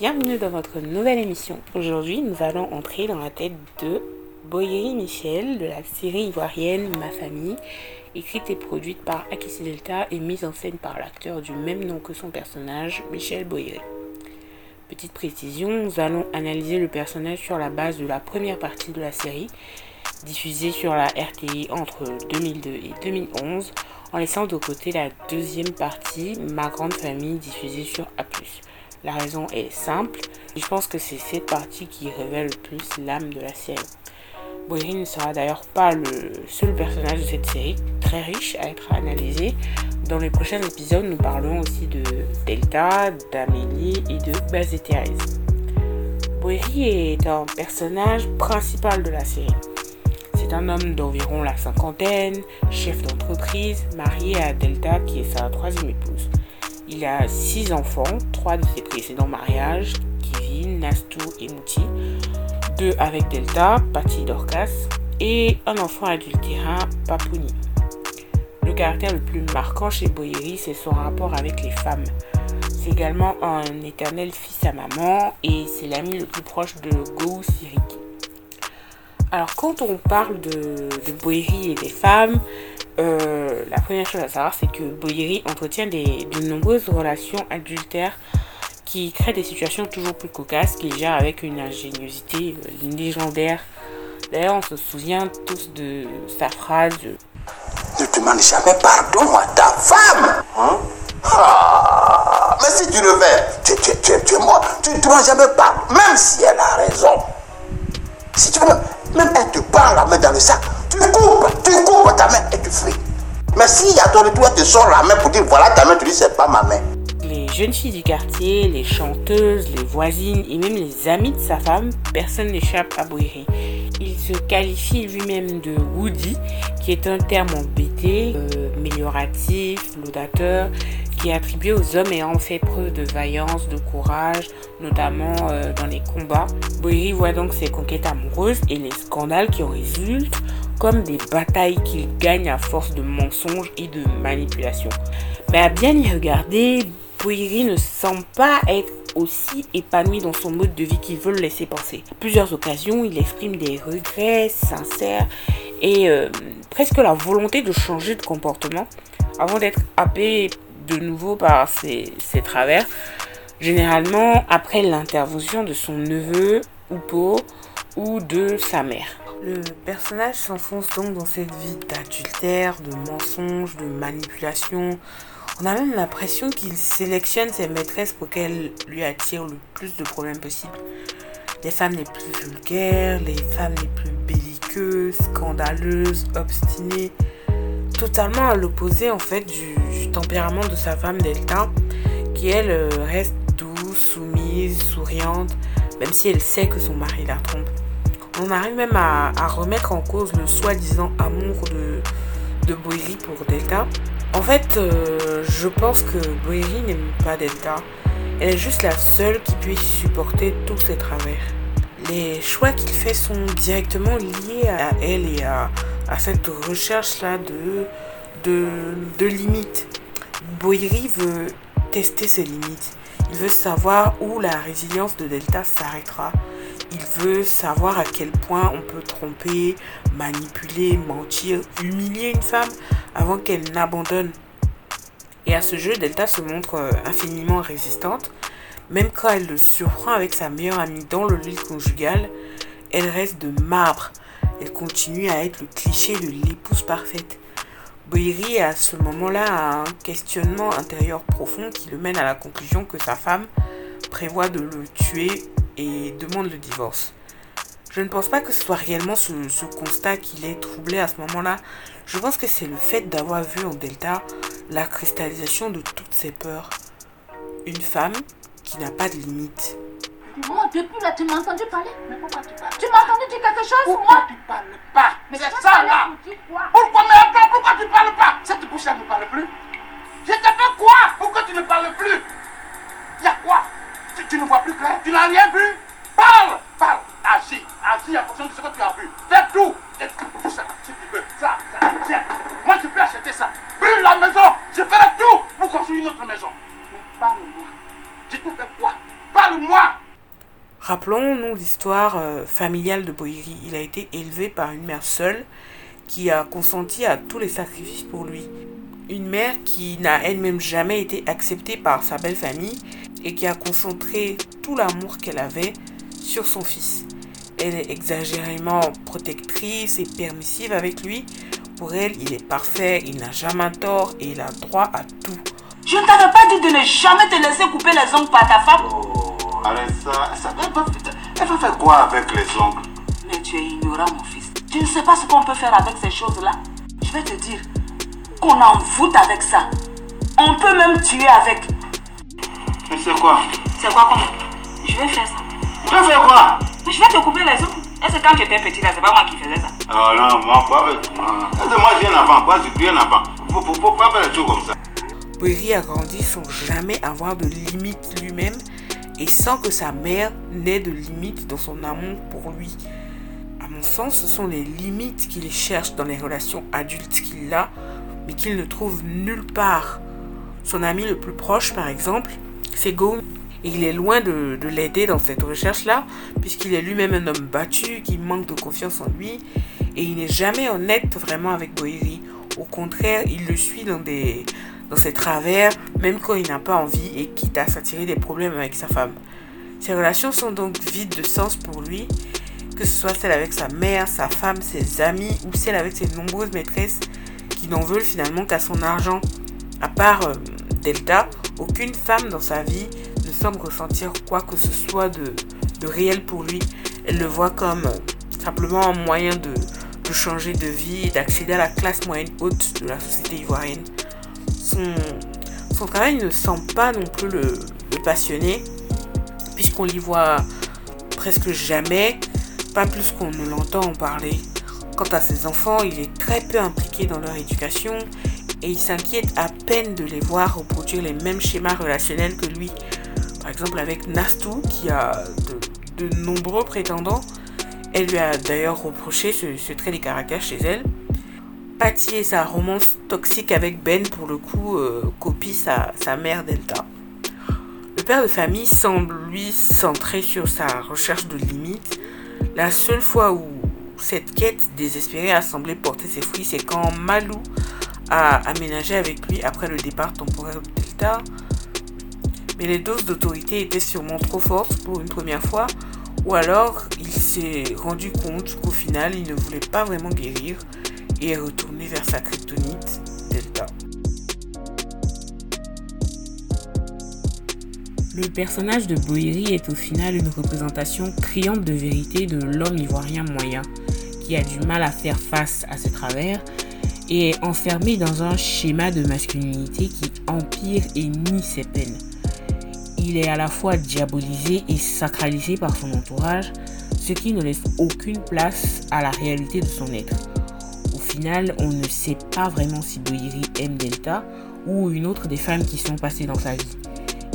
Bienvenue dans votre nouvelle émission. Aujourd'hui, nous allons entrer dans la tête de Boyeri Michel de la série ivoirienne Ma famille, écrite et produite par Akissi Delta et mise en scène par l'acteur du même nom que son personnage, Michel Boyeri. Petite précision, nous allons analyser le personnage sur la base de la première partie de la série, diffusée sur la RTI entre 2002 et 2011, en laissant de côté la deuxième partie, Ma grande famille, diffusée sur A+. La raison est simple, je pense que c'est cette partie qui révèle le plus l'âme de la série. Boiri ne sera d'ailleurs pas le seul personnage de cette série, très riche à être analysé. Dans les prochains épisodes, nous parlerons aussi de Delta, d'Amélie et de Baz et. Boiri est un personnage principal de la série. C'est un homme d'environ la cinquantaine, chef d'entreprise, marié à Delta qui est sa troisième épouse. Il a six enfants, trois de ses précédents mariages, Kevin, Nastou et Mouti, deux avec Delta, Patty Dorcas, et un enfant adultérin, Papouni. Le caractère le plus marquant chez Boyeri, c'est son rapport avec les femmes. C'est également un éternel fils à maman et c'est l'ami le plus proche de Gou Siriki. Alors quand on parle de, de Boyeri et des femmes, euh, la première chose à savoir, c'est que Boyeri entretient des, de nombreuses relations adultères qui créent des situations toujours plus cocasses qu'il gère avec une ingéniosité euh, légendaire. D'ailleurs, on se souvient tous de sa phrase Ne demande jamais pardon à ta femme. Hein? Ah, mais si tu le fais, tu, tu, tu, tu es mort. Tu ne demandes jamais pardon, même si elle a raison. Si tu veux, même elle te prend la main dans le sac, tu coupes, tu coupes ta main et tu. Mais si à ton retour, elle te la main pour dire voilà ta main, tu dis c'est pas ma main. les jeunes filles du quartier, les chanteuses, les voisines et même les amis de sa femme, personne n'échappe à Boiri. Il se qualifie lui-même de Woody, qui est un terme embêté, euh, amélioratif, laudateur, qui est attribué aux hommes ayant fait preuve de vaillance, de courage, notamment euh, dans les combats. Boiri voit donc ses conquêtes amoureuses et les scandales qui en résultent comme des batailles qu'il gagne à force de mensonges et de manipulations. Mais à bien y regarder, Boiri ne semble pas être aussi épanoui dans son mode de vie qu'il veut le laisser penser. À plusieurs occasions, il exprime des regrets sincères et euh, presque la volonté de changer de comportement avant d'être happé de nouveau par ses, travers, généralement après l'intervention de son neveu ou de sa mère. Le personnage s'enfonce donc dans cette vie d'adultère, de mensonges, de manipulation. On a même l'impression qu'il sélectionne ses maîtresses pour qu'elles lui attirent le plus de problèmes possible. Les femmes les plus vulgaires, les femmes les plus belliqueuses, scandaleuses, obstinées. Totalement à l'opposé en fait du, du tempérament de sa femme Delta, qui elle euh, reste douce, soumise, souriante, même si elle sait que son mari la trompe. On arrive même à, remettre en cause le soi-disant amour de, de pour Delta. En fait, euh, je pense que Boiri n'aime pas Delta. Elle est juste la seule qui puisse supporter tous ses travers. Les choix qu'il fait sont directement liés à elle et à, à cette recherche-là de, de, de limites. Boiri veut tester ses limites. Il veut savoir où la résilience de Delta s'arrêtera. Il veut savoir à quel point on peut tromper, manipuler, mentir, humilier une femme avant qu'elle n'abandonne. Et à ce jeu, Delta se montre euh, infiniment résistante. Même quand elle le surprend avec sa meilleure amie dans le lit conjugal, elle reste de marbre. Elle continue à être le cliché de l'épouse parfaite. Boiri à ce moment-là un questionnement intérieur profond qui le mène à la conclusion que sa femme prévoit de le tuer et demande le divorce. Je ne pense pas que ce soit réellement ce, ce constat qui l'ait troublé à ce moment-là. Je pense que c'est le fait d'avoir vu en Delta la cristallisation de toutes ses peurs. Une femme qui n'a pas de limite. Moi, depuis là, tu m'as entendu parler Mais pourquoi tu parles? Tu m'as entendu dire quelque chose, Pourquoi moi? tu parles pas? Mais C'est ça là Pourquoi mais attends, pourquoi tu parles pas? Cette bouche-là ne parle plus. Je t'ai fait quoi Pourquoi tu ne parles plus? Tu, tu ne vois plus clair Tu n'as rien vu Parle Parle Agis Agis en fonction de ce que tu as vu. Fais tout Et tout ça, si tu veux. Ça, ça, tiens. Moi, je peux acheter ça. Brûle la maison Je ferai tout pour construire une autre maison. Mais parle-moi. Je te fais quoi? Parle-moi Rappelons-nous l'histoire euh, familiale de Boiri. Il a été élevé par une mère seule qui a consenti à tous les sacrifices pour lui. Une mère qui n'a elle-même jamais été acceptée par sa belle famille et qui a concentré tout l'amour qu'elle avait sur son fils. Elle est exagérément protectrice et permissive avec lui. Pour elle, il est parfait, il n'a jamais tort et il a droit à tout. Je ne t'avais pas dit de ne jamais te laisser couper les ongles par ta femme. Oh, arrête ça. ça elle, va, elle va faire quoi avec les ongles? Mais tu es ignorant, mon fils. Tu ne sais pas ce qu'on peut faire avec ces choses-là. Je vais te dire qu'on en fout avec ça. On peut même tuer avec. Mais c'est quoi? C'est quoi comment Je vais faire ça. Tu vas faire quoi? Mais je vais te couper les ongles. Est-ce que quand j'étais petit là, c'est pas moi qui faisais ça? Oh non, moi, pas avec moi. Moi, je suis un enfant? Moi, je suis un enfant? Faut, faut, faut pas faire des choses comme ça. Boiri a grandi sans jamais avoir de limites lui-même et sans que sa mère n'ait de limites dans son amour pour lui. À mon sens, ce sont les limites qu'il cherche dans les relations adultes qu'il a, mais qu'il ne trouve nulle part. Son ami le plus proche, par exemple, c'est Go. Et il est loin de, de l'aider dans cette recherche-là, puisqu'il est lui-même un homme battu, qui manque de confiance en lui, et il n'est jamais honnête vraiment avec Boiri. Au contraire, il le suit dans dans ses travers, même quand il n'a pas envie et quitte à s'attirer des problèmes avec sa femme. Ses relations sont donc vides de sens pour lui, que ce soit celle avec sa mère, sa femme, ses amis ou celle avec ses nombreuses maîtresses qui n'en veulent finalement qu'à son argent. À part euh, Delta, aucune femme dans sa vie ne semble ressentir quoi que ce soit de, réel pour lui. Elle le voit comme euh, simplement un moyen de, de changer de vie et d'accéder à la classe moyenne haute de la société ivoirienne son, travail ne semble pas non plus le, le passionner, puisqu'on l'y voit presque jamais, pas plus qu'on ne l'entend en parler. Quant à ses enfants, il est très peu impliqué dans leur éducation et il s'inquiète à peine de les voir reproduire les mêmes schémas relationnels que lui. Par exemple avec Nastou, qui a de, nombreux prétendants. Elle lui a d'ailleurs reproché ce, trait de caractère chez elle. Patty et sa romance toxique avec Ben, pour le coup, euh, copie sa, sa mère Delta. Le père de famille semble, lui, centré sur sa recherche de limites. La seule fois où cette quête désespérée a semblé porter ses fruits, c'est quand Malou a aménagé avec lui après le départ temporaire de Delta. Mais les doses d'autorité étaient sûrement trop fortes pour une première fois, ou alors il s'est rendu compte qu'au final il ne voulait pas vraiment guérir et est retourné vers sa kryptonite Delta. Le personnage de Boiri est au final une représentation criante de vérité de l'homme ivoirien moyen qui a du mal à faire face à ses travers et est enfermé dans un schéma de masculinité qui empire et nie ses peines. Il est à la fois diabolisé et sacralisé par son entourage, ce qui ne laisse aucune place à la réalité de son être final, on ne sait pas vraiment si Boiri aime Delta ou une autre des femmes qui sont passées dans sa vie.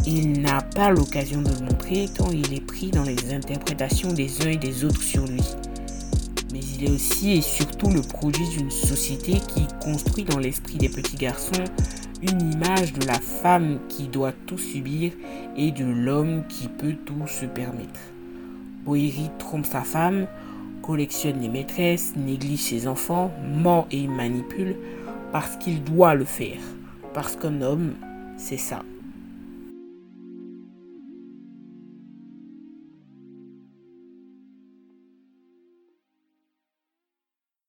Il n'a pas l'occasion de le montrer tant il est pris dans les interprétations des uns et des autres sur lui. Mais il est aussi et surtout le produit d'une société qui construit dans l'esprit des petits garçons une image de la femme qui doit tout subir et de l'homme qui peut tout se permettre. Boiri trompe sa femme, collectionne les maîtresses, néglige ses enfants, ment et manipule parce qu'il doit le faire. Parce qu'un homme, c'est ça.